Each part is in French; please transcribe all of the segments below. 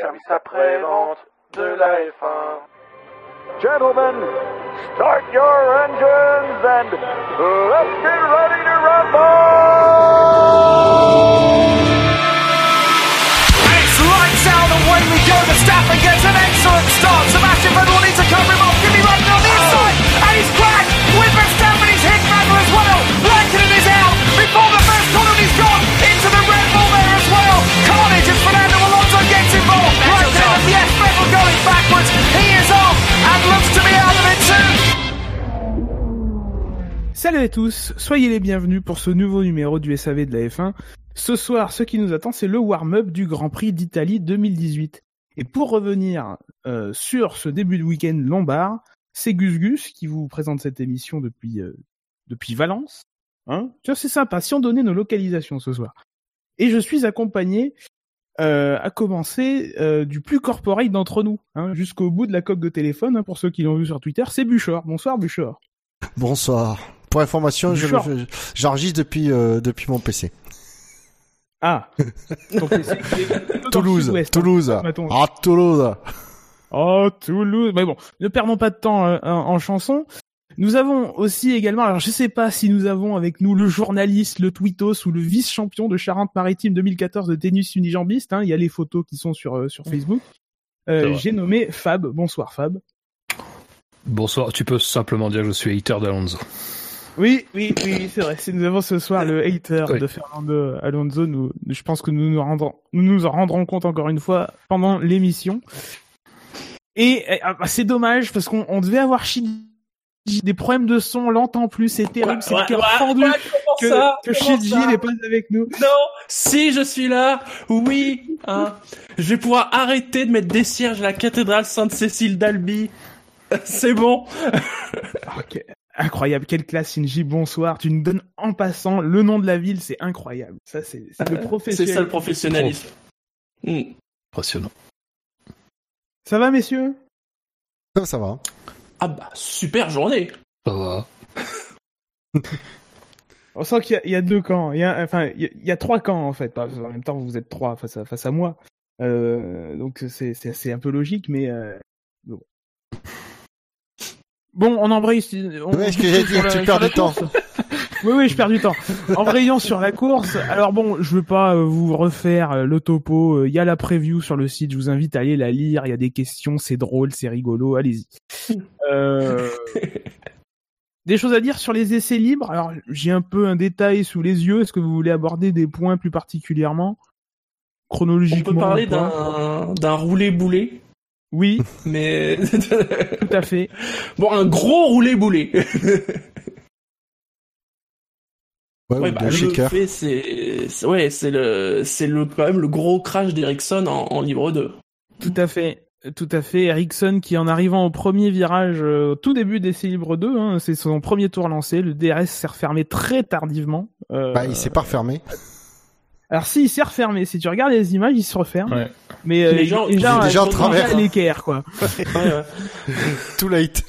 service après-vente de la F1. Gentlemen, start your engines and let's get ready to rumble! It's lights out and away we go. The Verstappen gets an excellent start. Sebastian À tous, soyez les bienvenus pour ce nouveau numéro du SAV de la F1. Ce soir, ce qui nous attend, c'est le warm-up du Grand Prix d'Italie 2018. Et pour revenir euh, sur ce début de week-end lombard, c'est Gus Gus qui vous présente cette émission depuis euh, depuis Valence. Hein c'est sympa. Si on donnait nos localisations ce soir. Et je suis accompagné, euh, à commencer du plus corporate d'entre nous, hein, jusqu'au bout de la coque de téléphone. hein, pour ceux qui l'ont vu sur Twitter, c'est Buchor. Bonsoir Buchor. Bonsoir. Pour information, je- j'enregistre depuis euh, depuis mon PC. Ah. Donc, Toulouse, hein. Toulouse. Ah Toulouse. Oh, Toulouse. Mais bon, ne perdons pas de temps euh, en, en chanson. Nous avons aussi également, alors je sais pas si nous avons avec nous le journaliste, le tweetos ou le vice-champion de Charente-Maritime 2014 de tennis unijambiste. Hein, il y a les photos qui sont sur euh, sur Facebook. Euh. J'ai nommé Fab. Bonsoir Fab. Bonsoir, tu peux simplement dire que je suis hater d'Alonso. Oui, oui, oui, c'est vrai. C'est- Nous avons ce soir le hater Oui. de Fernando Alonso. Nous, je pense que nous nous rendrons, nous nous en rendrons compte encore une fois pendant l'émission. Et euh, ah, bah, c'est dommage parce qu'on on devait avoir Shinji des problèmes de son, on l'entend plus, c'est terrible, c'est cœur fendu comment que, ça que ça n'est pas avec nous. Non, si je suis là, oui, hein, je vais pouvoir arrêter de mettre des cierges à la cathédrale Sainte-Cécile d'Albi. C'est bon. Ok. Incroyable, quelle classe Shinji, bonsoir. Tu nous donnes en passant le nom de la ville, c'est incroyable. Ça, c'est c'est le C'est professionnel. ça le professionnalisme. Hmm. Impressionnant. Ça va, messieurs? Ça, ça va. Ah bah, super journée. Ça va. On sent qu'il y a- il y, a deux camps. Il y a, enfin, il y a, il y a trois camps en fait. En même temps, vous êtes trois face à, face à moi. Euh, donc c'est c'est c'est un peu logique, mais euh, bon. Bon, on embraye. On, Ouais, ce que on- la- tu perds du temps. Oui, oui, je perds du temps. Embrayons sur la course. Alors bon, je veux pas euh, vous refaire euh, le topo. Euh, Il y a la preview sur le site. Je vous invite à aller la lire. Il y a des questions. C'est drôle, c'est rigolo. Allez-y. Euh... Des choses à dire sur les essais libres? Alors, j'ai un peu un détail sous les yeux. Est-ce que vous voulez aborder des points plus particulièrement? On chronologiquement peut parler d'un d'un roulé-boulé, Oui, mais tout à fait. bon, un gros roulé-boulé. Ouais, Ouais, ou bah, de le c'est, ouais, c'est le, c'est le, quand même le gros crash d'Ericsson en, en libre 2. Tout à fait. Tout à fait. Ericsson qui, en arrivant au premier virage, euh, au tout début d'essai libre 2, hein, c'est son premier tour lancé. Le DRS s'est refermé très tardivement. Euh, Bah, il s'est pas refermé. Alors si, il s'est refermé. Si tu regardes les images, il se referme. Ouais. Mais euh, Les il- gens- déjà en travers. à l'équerre, quoi. Ouais, ouais. Too late.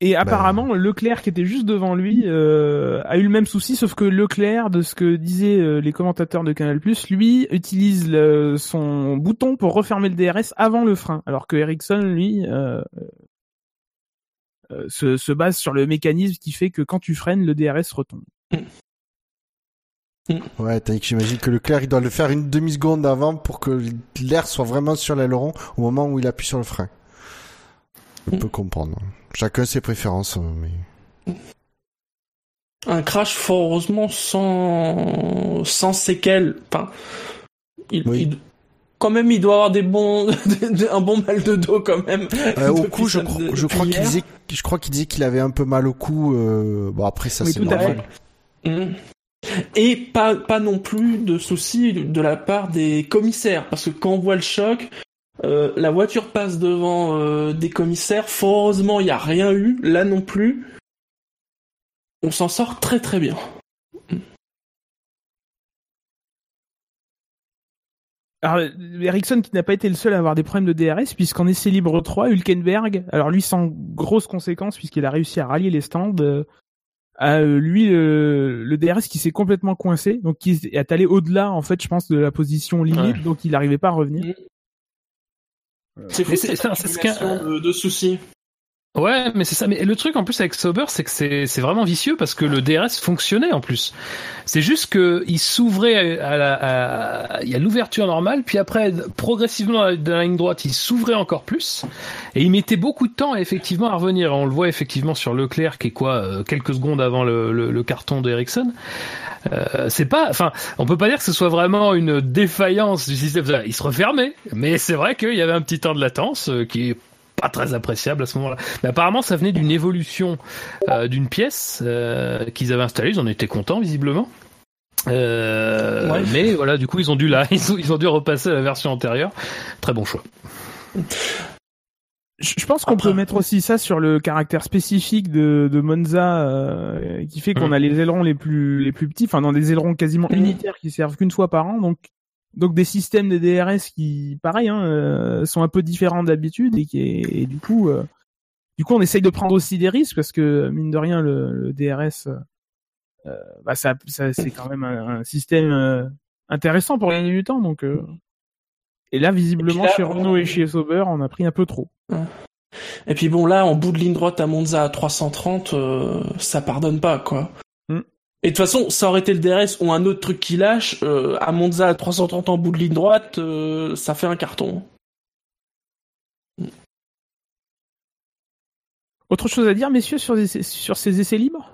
Et apparemment, Leclerc qui était juste devant lui euh, a eu le même souci, sauf que Leclerc, de ce que disaient euh, les commentateurs de Canal+, lui utilise le- son bouton pour refermer le DRS avant le frein, alors que Ericsson, lui, euh, euh, se, se base sur le mécanisme qui fait que quand tu freines, le DRS retombe. Ouais, tandis que j'imagine que Leclerc, il doit le faire une demi-seconde avant pour que l'air soit vraiment sur l'aileron au moment où il appuie sur le frein. On peut comprendre. Chacun ses préférences, euh, mais... Un crash fort heureusement sans, sans séquelles. Enfin, il, Oui. il- quand même, il doit avoir des bons, un bon mal de dos quand même. Euh, au cou, je, je crois qu'il disait, je crois qu'il disait qu'il avait un peu mal au cou. euh, Bon, après ça Oui, c'est normal. Et pas, non plus de soucis de la part des commissaires, parce que quand on voit le choc, euh, la voiture passe devant euh, des commissaires, heureusement il n'y a rien eu, là non plus. On s'en sort très très bien. Alors, Ericsson qui n'a pas été le seul à avoir des problèmes de DRS, puisqu'en essai libre 3, Hülkenberg, alors lui sans grosses conséquences, puisqu'il a réussi à rallier les stands, euh, euh, lui le, le DRS qui s'est complètement coincé, donc qui est allé au-delà en fait, je pense, de la position limite, Ouais. donc il n'arrivait pas à revenir. C'est fou, Mais c'est- ce de, de soucis. Ouais, mais c'est ça. Mais le truc en plus avec Sauber, c'est que c'est vraiment vicieux parce que le DRS fonctionnait en plus. C'est juste que il s'ouvrait à la, à- il y a l'ouverture normale, puis après progressivement de la ligne droite, il s'ouvrait encore plus et il mettait beaucoup de temps effectivement à revenir. On le voit effectivement sur Leclerc qui est quoi euh, quelques secondes avant le, le, le carton d'Ericsson. Euh, c'est pas, enfin, on peut pas dire que ce soit vraiment une défaillance du système. Il se refermait, mais c'est vrai qu'il y avait un petit temps de latence euh, qui pas très appréciable à ce moment-là. Mais apparemment, ça venait d'une évolution euh, d'une pièce euh, qu'ils avaient installée. Ils en étaient contents visiblement. Euh, Ouais. Mais voilà, du coup, ils ont dû là, ils ont, ils ont dû repasser à la version antérieure. Très bon choix. Je pense qu'on peut mettre aussi ça sur le caractère spécifique de, de Monza, euh, qui fait qu'on Mhm. a les ailerons les plus les plus petits, enfin dans des ailerons quasiment Mhm. unitaires qui servent qu'une fois par an, donc donc des systèmes de DRS qui, pareil, hein, euh, sont un peu différents d'habitude et qui et du coup euh, du coup on essaye de prendre aussi des risques parce que mine de rien le, le DRS, euh, bah ça, ça c'est quand même un, un système intéressant pour gagner du temps, donc. et là, visiblement, là, chez on- Renault et chez Sauber, on a pris un peu trop. Et puis bon, là, en bout de ligne droite à Monza à 330, euh, ça pardonne pas, quoi. Et de toute façon, ça aurait été le DRS ou un autre truc qui lâche, euh, à Monza à 330 en bout de ligne droite, euh, ça fait un carton. Autre chose à dire, messieurs, sur, des- sur ces essais libres?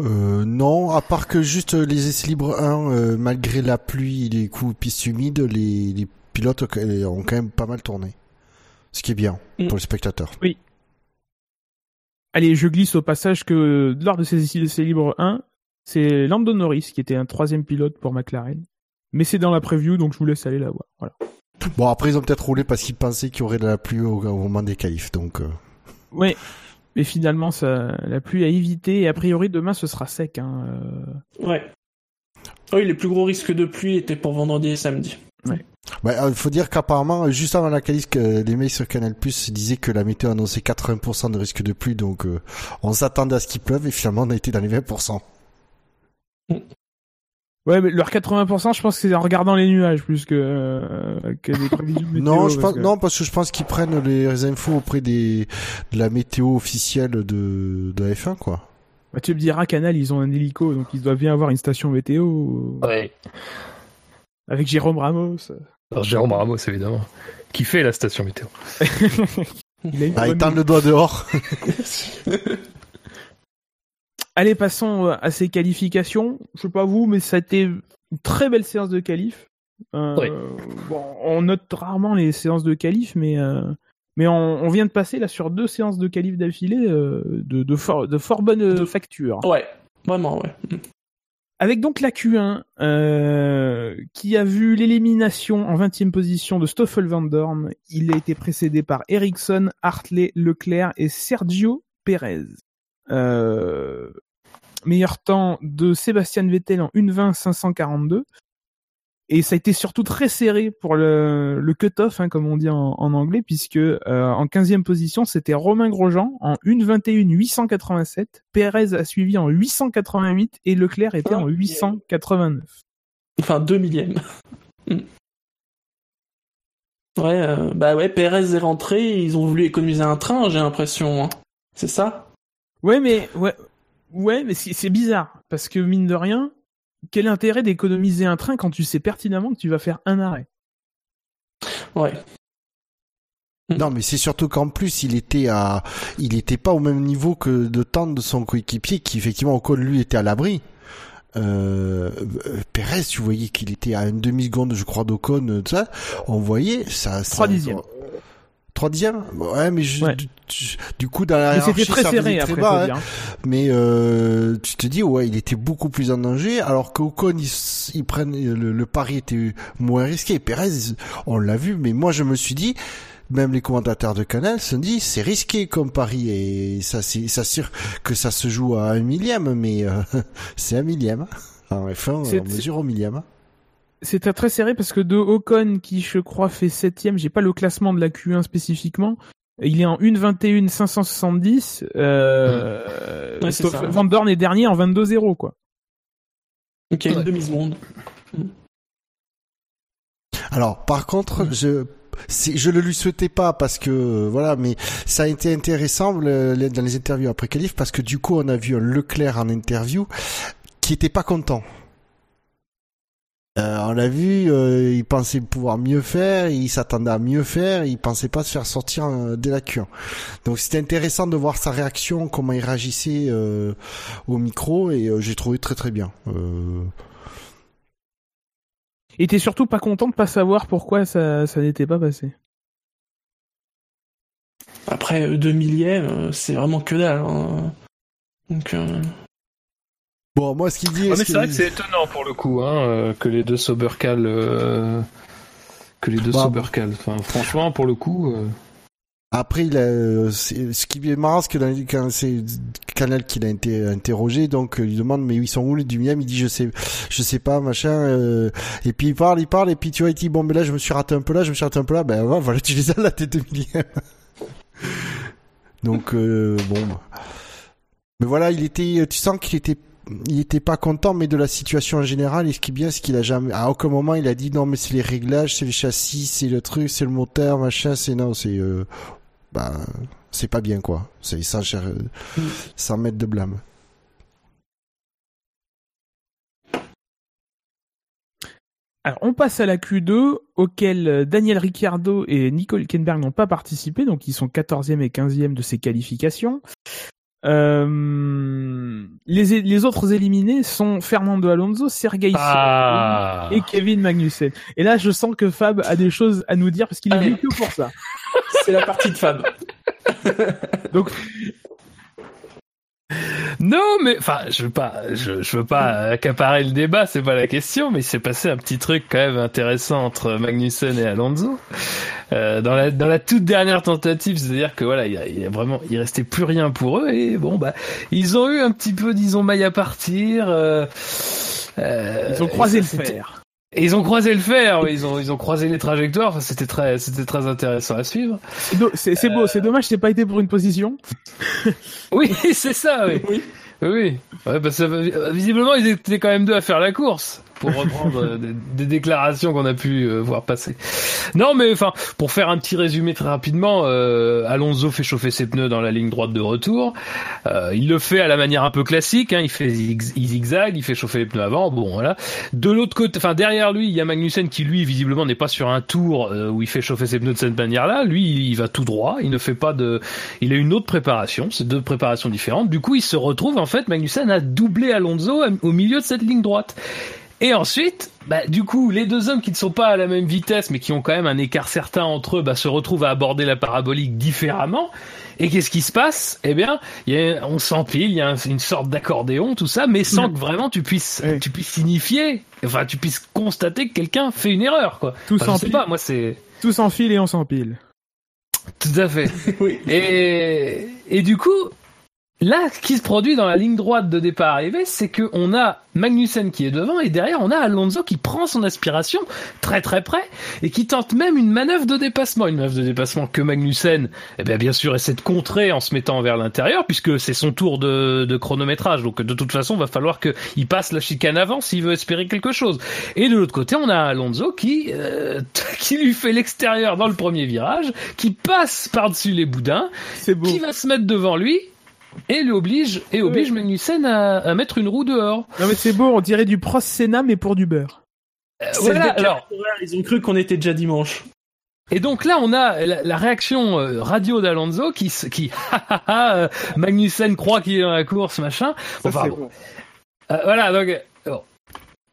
Euh, non, à part que juste euh, les essais libres 1, euh, malgré la pluie et les coups de piste humides, les, les pilotes ont quand même pas mal tourné. Ce qui est bien Mm. pour les spectateurs. Allez, je glisse au passage que lors de ces essais libres 1, c'est Lando Norris qui était un troisième pilote pour McLaren. Mais c'est dans la preview, donc je vous laisse aller la voir. Voilà. Bon, après, ils ont peut-être roulé parce qu'ils pensaient qu'il y aurait de la pluie au, au moment des qualifs, donc... euh, Ouais. Mais finalement, ça, la pluie a évité. Et a priori, demain, ce sera sec. Hein. euh. Ouais. Oui, les plus gros risques de pluie étaient pour vendredi et samedi. Ouais, il faut dire qu'apparemment, euh, juste avant la qualif, que les mecs sur Canal Plus disaient que la météo annonçait 80% de risque de pluie, donc euh, on s'attendait à ce qu'il pleuve et finalement on a été dans les 20%. Ouais, mais leur 80%, je pense que c'est en regardant les nuages plus que, euh, que des prévisions météo. non, je parce pense, que- non, parce que je pense qu'ils prennent les infos auprès des, de la météo officielle de, de la F1, quoi. Bah, tu me diras, Canal, ils ont un hélico, donc ils doivent bien avoir une station météo. euh, Ouais. Avec Jérôme Ramos. Alors, Jérôme Ramos, évidemment. Qui fait la station météo. Il a une Ah, il bonne tend le doigt dehors. Allez, passons euh, à ces qualifications. Je sais pas vous, mais ça a été une très belle séance de qualif. Euh, Oui. bon, on note rarement les séances de qualif, mais euh, mais on, on vient de passer là sur deux séances de qualif d'affilée euh, de, de fort de fort bonne De- facture. Ouais, vraiment, ouais. Avec donc la Q1 euh, qui a vu l'élimination en 20e position de Stoffel Van Dorn. Il a été précédé par Ericsson, Hartley, Leclerc et Sergio Perez. Euh, meilleur temps de Sébastien Vettel en 1.20 542. Et ça a été surtout très serré pour le, le cut-off, hein, comme on dit en, en anglais, puisque euh, en 15e position, c'était Romain Grosjean en 1.21 887. Perez a suivi en 888 et Leclerc était en Ah, 889. Enfin, deux millièmes. Mm. ouais, euh, bah ouais, Perez est rentré, ils ont voulu économiser un train, j'ai l'impression. hein. C'est ça? Ouais, mais ouais, ouais, mais c'est bizarre parce que mine de rien, quel intérêt d'économiser un train quand tu sais pertinemment que tu vas faire un arrêt? Ouais. Non, mais c'est surtout qu'en plus, il était à, il était pas au même niveau que de temps de son coéquipier, qui effectivement, Ocon, lui, était à l'abri. Euh, Perez, tu voyais qu'il était à une demi-seconde, je crois, d'Ocon, tout ça. On voyait, ça, ça- Trois dixièmes. Trois dixièmes? Ouais, mais je- Ouais. du, coup, dans la hiérarchie, très ça serré très après, bas, hein. Mais euh, tu te dis, ouais, il était beaucoup plus en danger, alors qu'Ocon, il, s- il prenne, le, le pari était moins risqué. Perez, on l'a vu, mais moi, je me suis dit, même les commentateurs de Canal se dit, c'est risqué comme pari, et ça, c'est, ça sûr que ça se joue à un millième, mais euh, c'est un millième. En F1, C'est- on mesure au millième. C'était très serré parce que de Ocon qui je crois fait septième, j'ai pas le classement de la Q1 spécifiquement, Il est en 1.21 570. Euh, Ouais, ça. Van Dorn est dernier en 22-0 quoi. Une Ouais. demi-seconde. Alors, par contre, je c'est- je le lui souhaitais pas parce que voilà, mais ça a été intéressant le- le- dans les interviews après qualif parce que du coup, on a vu un Leclerc en interview qui était pas content. Euh, on l'a vu, euh, il pensait pouvoir mieux faire, il s'attendait à mieux faire, il pensait pas se faire sortir euh, dès la cure. Donc c'était intéressant de voir sa réaction, comment il réagissait euh, au micro et euh, j'ai trouvé très très bien. Euh, Et t'es surtout pas content de pas savoir pourquoi ça, ça n'était pas passé. Après, deux millièmes, c'est vraiment que dalle. hein. Donc, euh, Bon, moi ce qu'il dit, mais c'est vrai que c'est étonnant pour le coup, hein, euh, que les deux Sobercal, euh, que les deux Bah, Sobercal. Enfin, franchement, pour le coup, euh, Après, il a, c'est- ce qui est marrant, c'est que dans, quand c'est Canal qui l'a été interrogé, donc il demande mais ils sont où les du miam Il dit je sais, je sais pas, machin. euh, et puis il parle, il parle, et puis tu vois, il dit bon, mais là je me suis raté un peu là, je me suis raté un peu là. Ben voilà, tu les as là, tes deux millième. donc euh, bon, mais voilà, il était, tu sens qu'il était il était pas content mais de la situation en général et ce qui est bien c'est qu'il a jamais à aucun moment il a dit non mais c'est les réglages c'est les châssis c'est le truc c'est le moteur machin c'est non c'est euh, bah c'est pas bien quoi c'est sans mettre de blâme Alors, on passe à la Q2, auquel euh, Daniel Ricciardo et Nico Hülkenberg n'ont pas participé, donc ils sont 14e et 15e de ces qualifications. Euh, les, les autres éliminés sont Fernando Alonso, Sergei Ah. et Kevin Magnussen. Et là, je sens que Fab a des choses à nous dire parce qu'il est venu que pour ça. c'est la partie de Fab. Donc, Non, mais enfin, je veux pas, je, je veux pas accaparer le débat, c'est pas la question, mais il s'est passé un petit truc quand même intéressant entre Magnussen et Alonso euh, dans la dans la toute dernière tentative, c'est-à-dire que voilà, il y a, il y a vraiment, il restait plus rien pour eux et bon bah, ils ont eu un petit peu, disons, maille à partir. euh, euh, ils ont croisé le ça, c'était- fer. Et ils ont croisé le fer, ils ont ils ont croisé les trajectoires. Enfin, c'était très c'était très intéressant à suivre. C'est C'est beau, c'est dommage, c'est pas été pour une position. Oui, c'est ça, oui. Oui. Oui, ouais, euh, visiblement ils étaient quand même deux à faire la course, pour reprendre euh, des, des déclarations qu'on a pu euh, voir passer. Non, mais enfin, pour faire un petit résumé très rapidement, euh, Alonso fait chauffer ses pneus dans la ligne droite de retour. Euh, il le fait à la manière un peu classique, hein, il fait zigzag, il fait chauffer les pneus avant. Bon, voilà. De l'autre côté, enfin derrière lui, il y a Magnussen qui lui visiblement n'est pas sur un tour euh, où il fait chauffer ses pneus de cette manière-là. Lui, il va tout droit, il ne fait pas de, il a une autre préparation, c'est deux préparations différentes. Du coup, il se retrouve en fait, Magnussen a doublé Alonso au milieu de cette ligne droite. Et ensuite, bah, du coup, les deux hommes qui ne sont pas à la même vitesse, mais qui ont quand même un écart certain entre eux, bah, se retrouvent à aborder la parabolique différemment. Et qu'est-ce qui se passe? Eh bien, il y a, on s'empile, il y a un- une sorte d'accordéon, tout ça, mais sans que vraiment tu puisses, tu puisses signifier, enfin, tu puisses constater que quelqu'un fait une erreur, quoi. Tout Enfin, je sais s'empile. pas, moi, c'est Tout s'enfile et on s'empile. tout à fait. Oui. Et, et du coup, là, ce qui se produit dans la ligne droite de départ arrivée, c'est que on a Magnussen qui est devant et derrière on a Alonso qui prend son aspiration très très près et qui tente même une manœuvre de dépassement, une manœuvre de dépassement que Magnussen, eh bien bien sûr essaie de contrer en se mettant vers l'intérieur puisque c'est son tour de, de chronométrage. Donc de toute façon, va falloir qu'il passe la chicane avant s'il veut espérer quelque chose. Et de l'autre côté, on a Alonso qui euh, qui lui fait l'extérieur dans le premier virage, qui passe par-dessus les boudins qui va se mettre devant lui et lui oblige et oblige Magnussen à, à mettre une roue dehors. Non mais c'est beau, on dirait du Prost Senna mais pour du beurre. Euh, C'est voilà, le alors Ils ont cru qu'on était déjà dimanche. et donc là on a la, la réaction euh, radio d'Alonso qui qui ha, ha, ha, euh, Magnussen croit qu'il est dans la course machin. Ça, Enfin, bon. Euh, voilà, donc.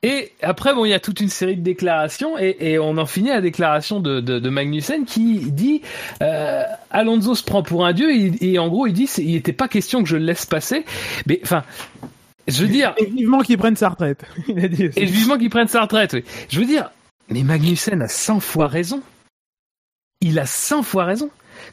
Et après, bon, il y a toute une série de déclarations, et, et on en finit à la déclaration de, de, de Magnussen qui dit euh, Alonso se prend pour un dieu, et, et en gros, il dit il n'était pas question que je le laisse passer. Mais enfin, je veux dire, Et vivement qu'il prenne sa retraite. Il a dit. aussi. et vivement qu'il prenne sa retraite, oui. Je veux dire, mais Magnussen a 100 fois raison. Il a 100 fois raison.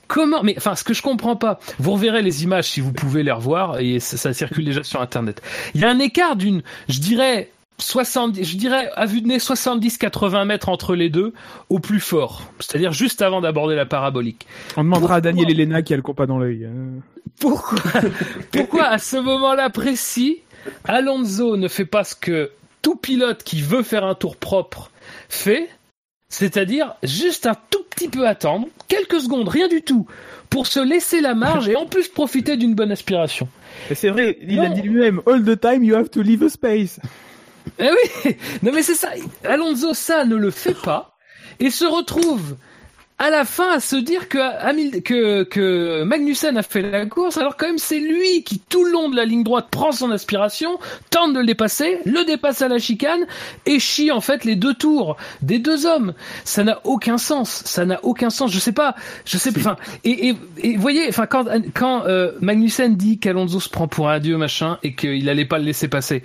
Comment Mais enfin, ce que je comprends pas, vous reverrez les images si vous pouvez les revoir et ça, ça circule déjà sur Internet. Il y a un écart d'une, je dirais, 70, je dirais à vue de nez 70-80 mètres entre les deux au plus fort, c'est-à-dire juste avant d'aborder la parabolique. On demandera à Daniel Elena qui a le compas dans l'œil. hein. Pourquoi, pourquoi à ce moment-là précis, Alonso ne fait pas ce que tout pilote qui veut faire un tour propre fait, c'est-à-dire juste un tout petit peu attendre, quelques secondes, rien du tout, pour se laisser la marge et en plus profiter d'une bonne aspiration. C'est vrai, il a dit lui-même, all the time you have to leave a space. Eh oui, non mais c'est ça. Alonso ça ne le fait pas et se retrouve à la fin à se dire que, que, que Magnussen a fait la course alors quand même c'est lui qui tout le long de la ligne droite prend son aspiration, tente de le dépasser, le dépasse à la chicane et chie en fait les deux tours des deux hommes. Ça n'a aucun sens, ça n'a aucun sens. Je sais pas, je sais pas. Et, et, et voyez, enfin quand quand euh, Magnussen dit qu'Alonso se prend pour un dieu machin et qu'il allait pas le laisser passer,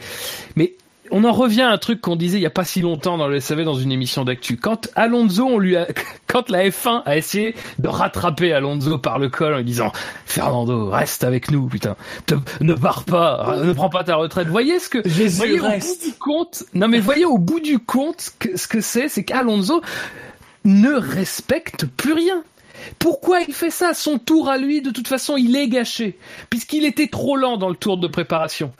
mais on en revient à un truc qu'on disait il y a pas si longtemps dans le SAV dans une émission d'actu. Quand Alonso, on lui a, quand la F1 a essayé de rattraper Alonso par le col en lui disant Fernando, reste avec nous, putain, Te- ne pars pas, ne prends pas ta retraite. Voyez ce que, Jésus voyez au bout du compte, non mais voyez au bout du compte que, ce que c'est, c'est qu'Alonso ne respecte plus rien. Pourquoi il fait ça? Son tour à lui, de toute façon, il est gâché, puisqu'il était trop lent dans le tour de préparation.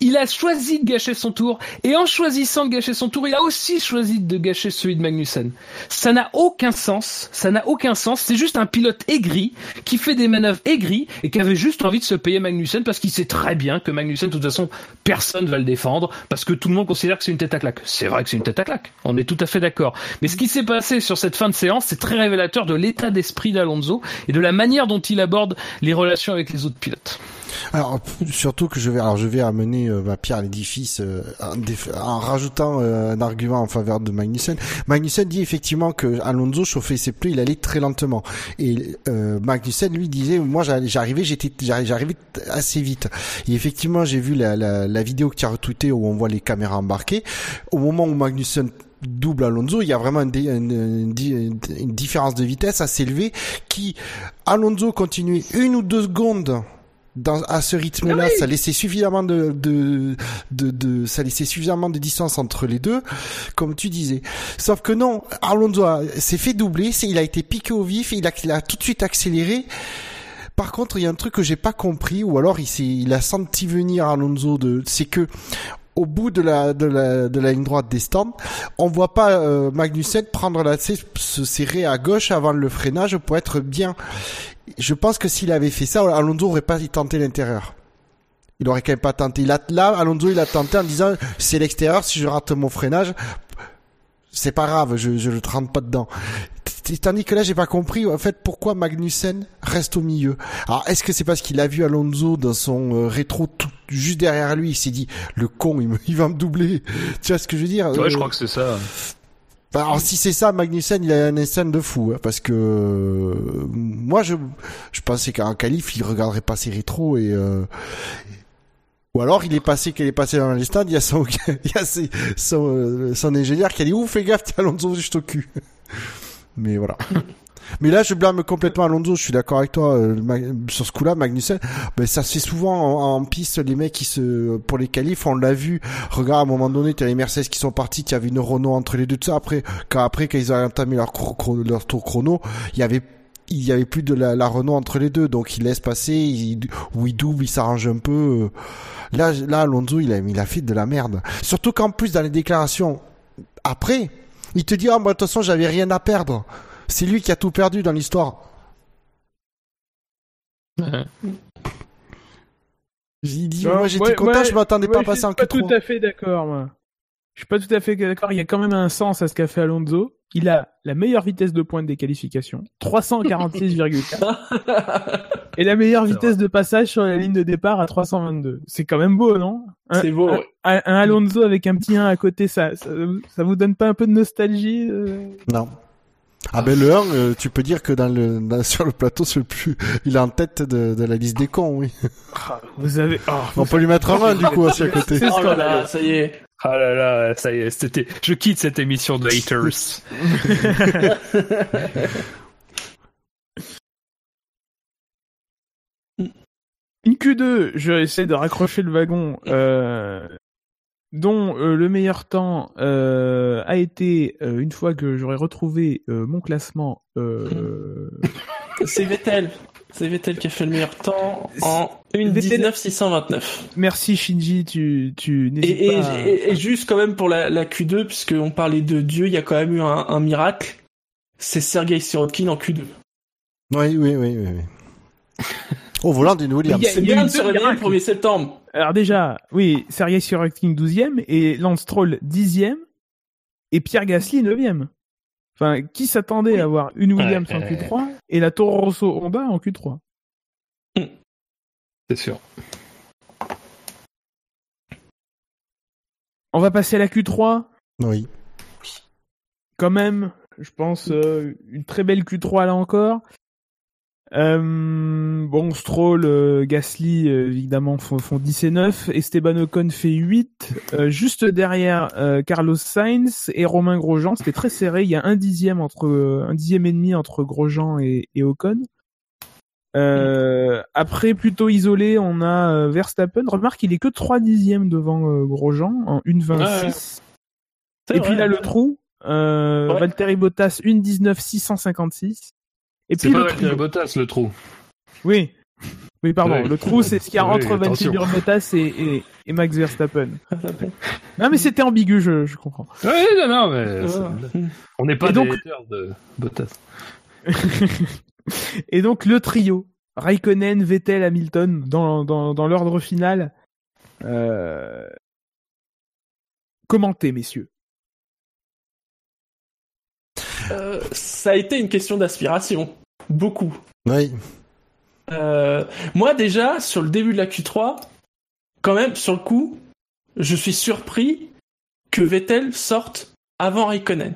Il a choisi de gâcher son tour, et en choisissant de gâcher son tour, il a aussi choisi de gâcher celui de Magnussen. Ça n'a aucun sens, ça n'a aucun sens, c'est juste un pilote aigri, qui fait des manœuvres aigries, et qui avait juste envie de se payer Magnussen, parce qu'il sait très bien que Magnussen, de toute façon, personne va le défendre, parce que tout le monde considère que c'est une tête à claque. C'est vrai que c'est une tête à claque, on est tout à fait d'accord. Mais ce qui s'est passé sur cette fin de séance, c'est très révélateur de l'état d'esprit d'Alonso, et de la manière dont il aborde les relations avec les autres pilotes. Alors surtout que je vais, alors je vais amener euh, ma pierre à l'édifice euh, en, rajoutant euh, un argument en faveur de Magnussen. Magnussen dit effectivement que Alonso chauffait ses pneus, il allait très lentement. Et euh, Magnussen lui disait, moi j'arrivais, j'étais, j'arri- j'arrivais assez vite. Et effectivement, j'ai vu la, la, la vidéo que tu as retweetée où on voit les caméras embarquées. Au moment où Magnussen double Alonso, il y a vraiment une, dé- une- une di- une différence de vitesse assez élevée qui Alonso continuait une ou deux secondes dans, à ce rythme-là, ça laissait suffisamment de, de, de, de- ça laissait suffisamment de distance entre les deux, comme tu disais. Sauf que non, Alonso s'est fait doubler, il a été piqué au vif, il a, il a tout de suite accéléré. Par contre, il y a un truc que j'ai pas compris, ou alors il il a senti venir Alonso de, c'est que au bout de la de la ligne droite des stands, on voit pas euh, Magnussen prendre la se se serrer à gauche avant le freinage pour être bien. Je pense que s'il avait fait ça, Alonso aurait pas tenté l'intérieur. Il aurait quand même pas tenté. Là, Alonso, il a tenté en disant c'est l'extérieur. Si je rate mon freinage, c'est pas grave, je je le rentre pas dedans. Tandis que là, j'ai pas compris en fait pourquoi Magnussen reste au milieu? Alors, est-ce que c'est parce qu'il a vu Alonso dans son euh, rétro tout, juste derrière lui, il s'est dit le con, il, me, il va me doubler. Tu vois ce que je veux dire? Ouais, je Euh, crois que c'est ça. bah, alors si c'est ça, Magnussen, il a un instinct de fou, hein, parce que euh, moi je je pensais qu'en qualif il regarderait pas ses rétros et euh, ou alors il est passé qu'il est passé dans les stades, il y a son il y a ses- son, son ingénieur qui a dit ouf fais gaffe, t'as Alonso juste au cul. Mais voilà. Mais là, je blâme complètement Alonso. Je suis d'accord avec toi euh, sur ce coup-là, Magnussen. Mais ça se fait souvent en, piste. Les mecs qui se, pour les qualifs, on l'a vu. Regarde, à un moment donné, t'as les Mercedes qui sont partis. Il y avait une Renault entre les deux. Tout ça. Après, quand après, quand ils ont entamé leur, leur tour chrono, il y avait il y avait plus de la, Renault entre les deux, donc il laisse passer, ou il double, il s'arrange un peu. Là, là, Alonso, il a, il a fait de la merde. Surtout qu'en plus, dans les déclarations, après, il te dit, ah, moi, de toute façon, j'avais rien à perdre. C'est lui qui a tout perdu dans l'histoire. Ouais. J'ai dit, moi, j'étais ouais, content, ouais, je m'attendais ouais, pas à je passer suis en pas Q3. tout à fait d'accord, moi. Je suis pas tout à fait d'accord. Il y a quand même un sens à ce qu'a fait Alonso. Il a la meilleure vitesse de pointe des qualifications, 346,4, et la meilleure vitesse de passage sur la ligne de départ à 322. C'est quand même beau, non? Un, C'est beau, un, ouais. un- un Alonso avec un petit 1 à côté, ça, ça, ça vous donne pas un peu de nostalgie euh? Non. Ah ben le 1, euh, tu peux dire que dans le dans- sur le plateau, c'est le plus, il est en tête de, de la liste des cons, oui. Vous avez. Oh, On peut lui mettre un 1 du coup aussi à côté. Oh là là, ça y est. Ah là là, ça y est, c'était. Je quitte cette émission de haters. Une Q2, je essaie de raccrocher le wagon. Euh... dont euh, le meilleur temps euh, a été, euh, une fois que j'aurai retrouvé euh, mon classement, euh, C'est Vettel. C'est Vettel qui a fait le meilleur temps en 1.19.629. merci Shinji, tu, tu Et, n'hésites et, pas. et- et juste quand même pour la, la Q2, puisqu'on parlait de Dieu, il y a quand même eu un, un miracle. C'est Sergei Sirotkin en Q2. Oui, oui, oui, oui. oui. Au volant d'une Williams. Il y a- deux réveiller le miracles. 1er septembre. Alors déjà, oui, Sergei Sirotkin 12e et Lance Stroll 10e et Pierre Gasly 9e. Enfin, qui s'attendait à avoir une Williams Ouais, en ouais. Q3 et la Toro Rosso Honda en Q3 C'est sûr. On va passer à la Q3. Oui. quand même, je pense, euh, une très belle Q3 là encore. Euh, bon, Stroll, euh, Gasly, euh, évidemment, font, font 10 et 9. Esteban Ocon fait 8. Euh, juste derrière, Carlos Sainz et Romain Grosjean. C'était très serré. Il y a un dixième entre, un dixième et demi entre Grosjean et, et Ocon. Euh, après, plutôt isolé, on a Verstappen. Remarque, il est que 3 dixièmes devant Grosjean en 1,26. C'est Et puis là, le trou, euh, Ouais. Valtteri Bottas, 1,19 656. Et C'est puis pas le. Bottas le trou. Oui. Oui, pardon. Le trou, c'est ce qu'il y a entre. Valtteri Bottas et, et, et Max Verstappen. Non, mais c'était ambigu, je, je comprends. Oui, non, non, mais on n'est pas donc- des haters de Bottas. et donc, le trio. Raikkonen, Vettel, Hamilton, dans, dans, dans l'ordre final. Euh... Commentez, messieurs. Euh, ça a été une question d'aspiration. Beaucoup. Oui. Euh, moi déjà, sur le début de la Q3, quand même, sur le coup, je suis surpris que Vettel sorte avant Raikkonen.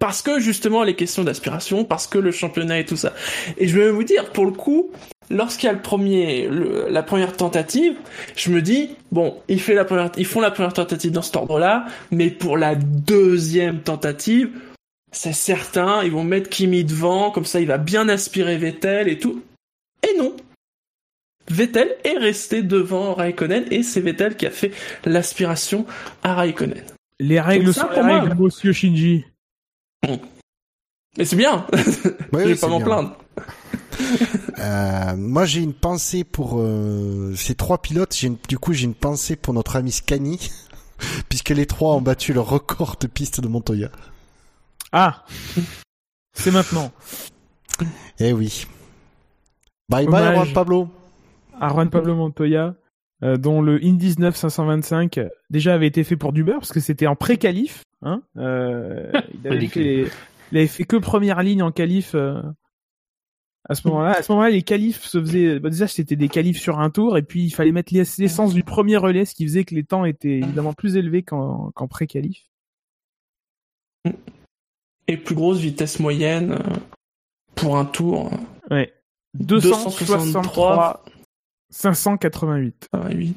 Parce que justement les questions d'aspiration, parce que le championnat et tout ça. Et je vais vous dire, pour le coup, lorsqu'il y a le premier, le- la première tentative, je me dis, bon, il fait la première, ils font la première tentative dans cet ordre-là, mais pour la deuxième tentative, c'est certain, ils vont mettre Kimi devant, comme ça il va bien aspirer Vettel et tout. Et non. Vettel est resté devant Raikkonen et c'est Vettel qui a fait l'aspiration à Raikkonen. Les règles ça, sont les moi- règles, monsieur Shinji. Mais c'est bien. Oui, je vais pas m'en plaindre. Euh, moi, j'ai une pensée pour euh, ces trois pilotes. J'ai une- du coup, j'ai une pensée pour notre ami Scani, puisque les trois ont battu le record de piste de Montoya. Ah C'est maintenant. Eh oui. Bye bye, Hommage. Juan Pablo. à Juan Pablo Montoya, euh, dont le Indy 9 525 euh, déjà avait été fait pour du beurre parce que c'était en pré-qualif. Hein euh, il, avait fait les- il avait fait que première ligne en qualif. euh, à ce moment-là, à ce moment-là, les qualifs se faisaient. bah, déjà, c'était des qualifs sur un tour, et puis il fallait mettre l'ess- l'essence du premier relais, ce qui faisait que les temps étaient évidemment plus élevés qu'en qu'en pré-qualif. Et plus grosse vitesse moyenne euh, pour un tour. euh, Ouais. 263 588. Ah oui.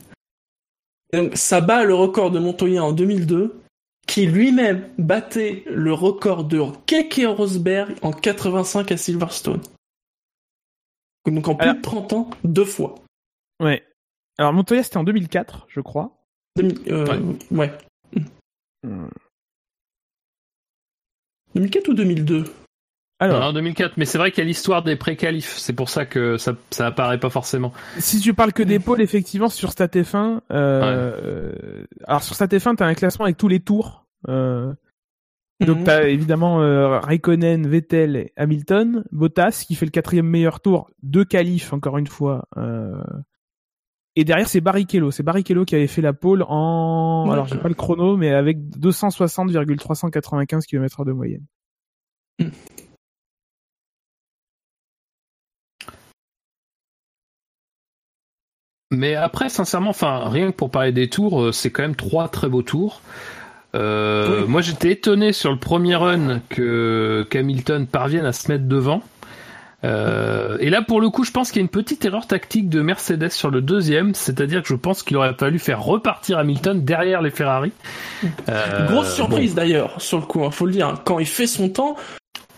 Et donc, ça bat le record de Montoya en 2002, qui lui-même battait le record de Keke Rosberg en 85 à Silverstone. Donc en plus Alors- de 30 ans, deux fois. Ouais. Alors Montoya, c'était en 2004, je crois. 2000, euh, ouais. Hmm. 2004 ou 2002 Alors, Non, 2004, mais c'est vrai qu'il y a l'histoire des pré-qualifs. C'est pour ça que ça, ça apparaît pas forcément. Si tu parles que des pôles, effectivement, sur StatF1, euh, euh, alors sur StatF1, t'as un classement avec tous les tours. Euh, donc Mhm. t'as évidemment euh, Raikkonen, Vettel, et Hamilton, Bottas qui fait le quatrième meilleur tour, deux qualifs encore une fois. Et derrière c'est Barrichello, c'est Barrichello qui avait fait la pole en, Ouais. alors j'ai pas le chrono, mais avec 260,395 km de moyenne. Mais après, sincèrement, enfin, rien que pour parler des tours, euh, c'est quand même trois très beaux tours. Euh, Oui. Moi, j'étais étonné sur le premier run que qu'Hamilton parvienne à se mettre devant. Euh, et là, pour le coup, je pense qu'il y a une petite erreur tactique de Mercedes sur le deuxième, c'est-à-dire que je pense qu'il aurait fallu faire repartir Hamilton derrière les Ferrari. Euh, Grosse surprise d'ailleurs, sur le coup, il faut le dire. Quand il fait son temps,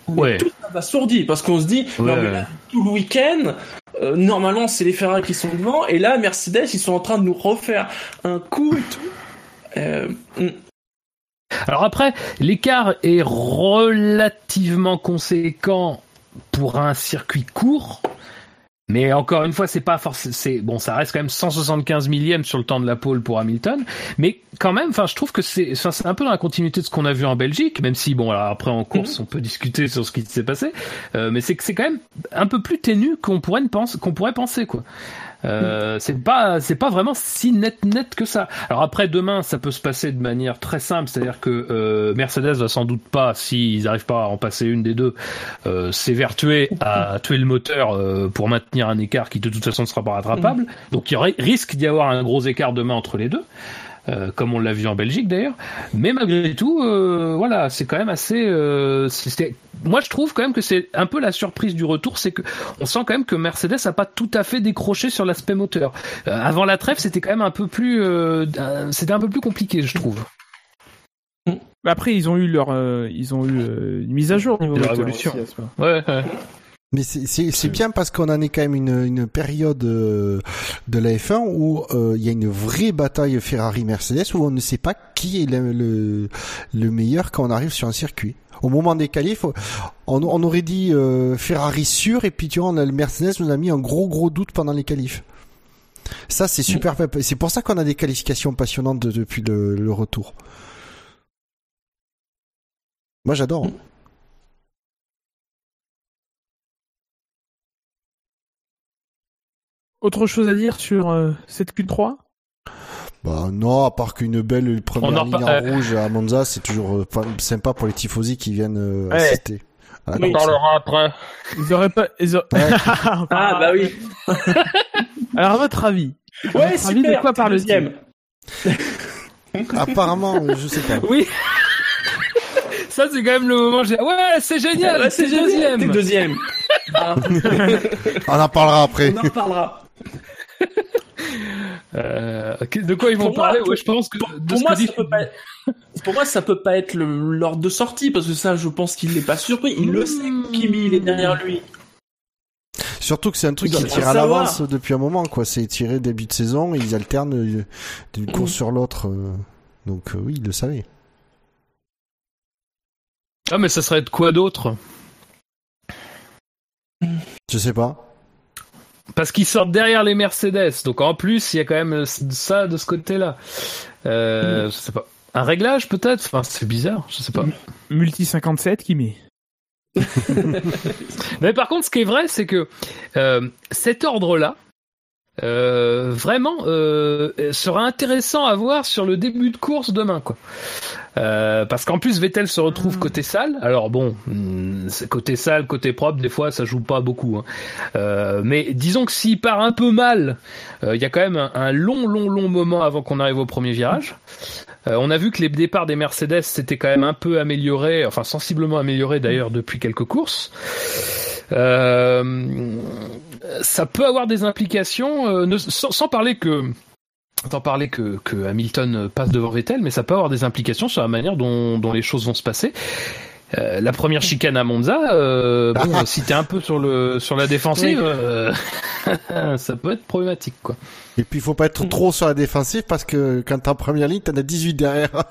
ouais. tout abasourdi, parce qu'on se dit, Ouais, non, mais là, tout le week-end, euh, normalement c'est les Ferrari qui sont devant, et là Mercedes ils sont en train de nous refaire un coup et tout. Mm. Alors après, l'écart est relativement conséquent pour un circuit court. Mais encore une fois, c'est pas forcément, bon, ça reste quand même 175 millièmes sur le temps de la pole pour Hamilton, mais quand même, enfin, je trouve que c'est, un peu dans la continuité de ce qu'on a vu en Belgique, même si bon, alors après en course, on peut discuter sur ce qui s'est passé, euh, mais c'est que c'est quand même un peu plus ténu qu'on pourrait penser, qu'on pourrait penser, quoi. Euh, c'est pas c'est pas vraiment si net net que ça. Alors après demain ça peut se passer de manière très simple, c'est-à-dire que euh, Mercedes va sans doute pas s'ils n'arrivent pas à en passer une des deux euh, s'évertuer à tuer le moteur euh, pour maintenir un écart qui de toute façon ne sera pas rattrapable. Donc il y aurait, risque d'y avoir un gros écart demain entre les deux. Euh, comme on l'a vu en Belgique d'ailleurs. Mais malgré tout, euh, voilà, c'est quand même assez. Euh, moi, je trouve quand même que c'est un peu la surprise du retour, c'est que on sent quand même que Mercedes a pas tout à fait décroché sur l'aspect moteur. Euh, avant la trêve, c'était quand même un peu plus, c'était un peu plus compliqué, je trouve. Après, ils ont eu leur, euh, ils ont eu euh, une mise à jour au niveau De révolution. aussi, à ce moment. Ouais. ouais. Mais c'est- bien parce qu'on en est quand même une, une période euh, de la F1 où euh, il y a une vraie bataille Ferrari-Mercedes où on ne sait pas qui est le, le, le meilleur quand on arrive sur un circuit. Au moment des qualifs, on, on aurait dit euh, Ferrari sûr et puis tu vois, on a le Mercedes nous a mis un gros gros doute pendant les qualifs. Ça c'est super. C'est pour ça qu'on a des qualifications passionnantes de- depuis le, le retour. Moi j'adore. hein. Autre chose à dire sur euh, cette Q3 Bah non, à part qu'une belle première On en ligne en rouge à Monza, c'est toujours euh, sympa pour les tifosi qui viennent euh, Ouais. assister. à la Oui. course. après. Ils auraient pas. ils auraient- Ah bah oui. Alors à votre avis à Ouais, votre avis, super. de quoi parle deuxième. Apparemment, je sais pas. Oui. Ça c'est quand même le moment. j'ai- Ouais, c'est génial. Ouais, c'est deuxième. deuxième. Ah, On en parlera après. on en reparlera. Euh, de quoi ils vont Pour moi, parler Ouais, je pense que Pour, moi, dit- ça peut pas. Pour moi, ça peut pas être l'ordre de sortie parce que ça, je pense qu'il n'est pas surpris. Il le sait. que Kimi, il est derrière lui. Surtout que c'est un truc qui tire à l'avance depuis un moment, quoi. C'est tiré début de saison et ils alternent euh, d'une course Mm. sur l'autre. euh. Donc oui, ils le savaient. Ah mais ça serait de quoi d'autre? Je sais pas. Parce qu'ils sortent derrière les Mercedes, donc en plus il y a quand même euh, ça de ce côté-là. Euh, Je sais pas. Un réglage peut-être? Enfin c'est bizarre, je sais pas. Multi 57 qui met. Mais par contre ce qui est vrai c'est que euh, cet ordre-là, euh, vraiment euh, sera intéressant à voir sur le début de course demain quoi. Euh, parce qu'en plus Vettel se retrouve côté sale. Alors bon, hmm, côté sale, côté propre, des fois ça joue pas beaucoup. hein. Euh, mais disons que s'il part un peu mal, euh, il y a quand même un, un long, long, long moment avant qu'on arrive au premier virage. Euh, on a vu que les départs des Mercedes s'étaient quand même un peu améliorés, enfin sensiblement améliorés d'ailleurs depuis quelques courses. Euh, ça peut avoir des implications, euh, ne- sans, sans parler que sans parler que, que Hamilton passe devant Vettel, mais ça peut avoir des implications sur la manière dont, dont les choses vont se passer. Euh, la première chicane à Monza, euh, bon, si t'es un peu sur le sur la défensive, euh, ça peut être problématique quoi. Et puis il faut pas être trop sur la défensive parce que quand t'es en première ligne, t'en as 18 derrière.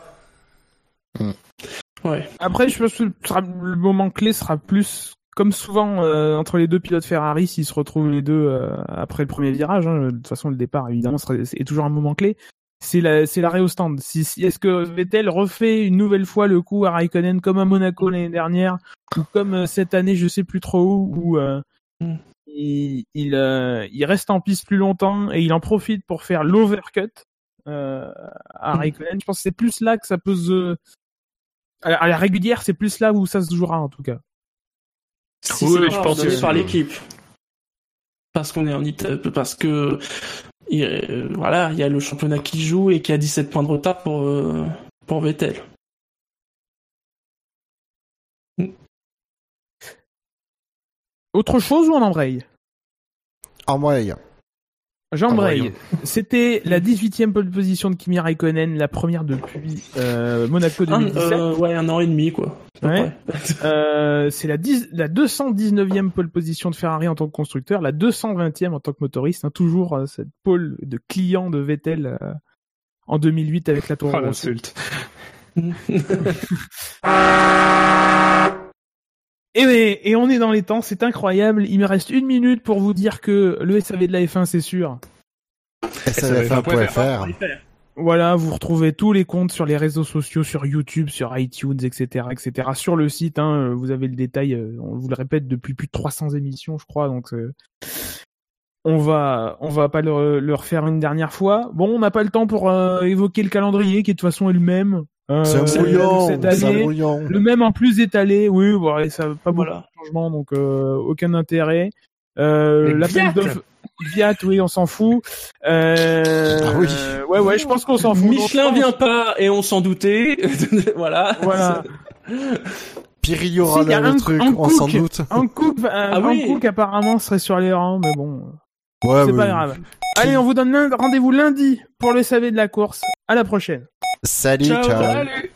Ouais. Après, je pense que le moment clé sera plus, comme souvent euh, entre les deux pilotes Ferrari, s'ils se retrouvent les deux euh, après le premier virage. hein, de toute façon, le départ, évidemment, est toujours un moment clé. C'est la, c'est l'arrêt au stand. Si, si- est-ce que Vettel refait une nouvelle fois le coup à Raikkonen comme à Monaco l'année dernière ou comme euh, cette année, je sais plus trop où, où euh, Mm. il, il, euh, il reste en piste plus longtemps et il en profite pour faire l'overcut euh, à Mm. Raikkonen. Je pense que c'est plus là que ça peut se à la, à la régulière, c'est plus là où ça se jouera en tout cas. Si Oui, c'est je pense que- par l'équipe. Parce qu'on est en Italie, parce que il- euh, voilà, il y a le championnat qui joue et qui a 17 points de retard pour euh, pour Vettel. Autre chose ou on embraye? En J'embraye. Embrayons. C'était la 18e pole position de Kimi Raikkonen, la première depuis euh, Monaco Un, 2017. euh, ouais, un an et demi quoi. Ouais. Euh, c'est la, 10 la 219e pole position de Ferrari en tant que constructeur, la 220e en tant que motoriste. hein, toujours euh, cette pole de client de Vettel euh, en 2008 avec la Toro Oh, Rosso. l'insulte. Et, oui, et on est dans les temps, c'est incroyable. Il me reste une minute pour vous dire que le SAV de la F1, c'est sûr. SAF1.fr. Voilà, vous retrouvez tous les comptes sur les réseaux sociaux, sur YouTube, sur iTunes, etc., etc. Sur le site, hein, vous avez le détail. euh, On vous le répète depuis plus de 300 émissions, je crois. Donc, euh, on va, on va pas le, le refaire une dernière fois. Bon, on n'a pas le temps pour euh, évoquer le calendrier, qui de toute façon est le même. Euh, C'est un brouillon. un brouillon. Le même en plus étalé, oui, bon, et ça pas beaucoup Voilà. de changements, donc euh, aucun intérêt. Euh, Mais L'appel Viat d'offres, Viat, oui, on s'en fout. Euh, Ah oui. Ouais, ouais, je pense qu'on s'en fout. Michelin vient pas et on s'en doutait. voilà. Voilà. Pirelli aura Si, y a le un- truc, un on s'en doute. Un Cook, un, Ah un oui. Cook apparemment serait sur les rangs, mais bon, Ouais, c'est oui. pas grave. Allez, on vous donne rendez-vous lundi pour le SAV de la course. À la prochaine. Salut, Ciao. ciao. Salut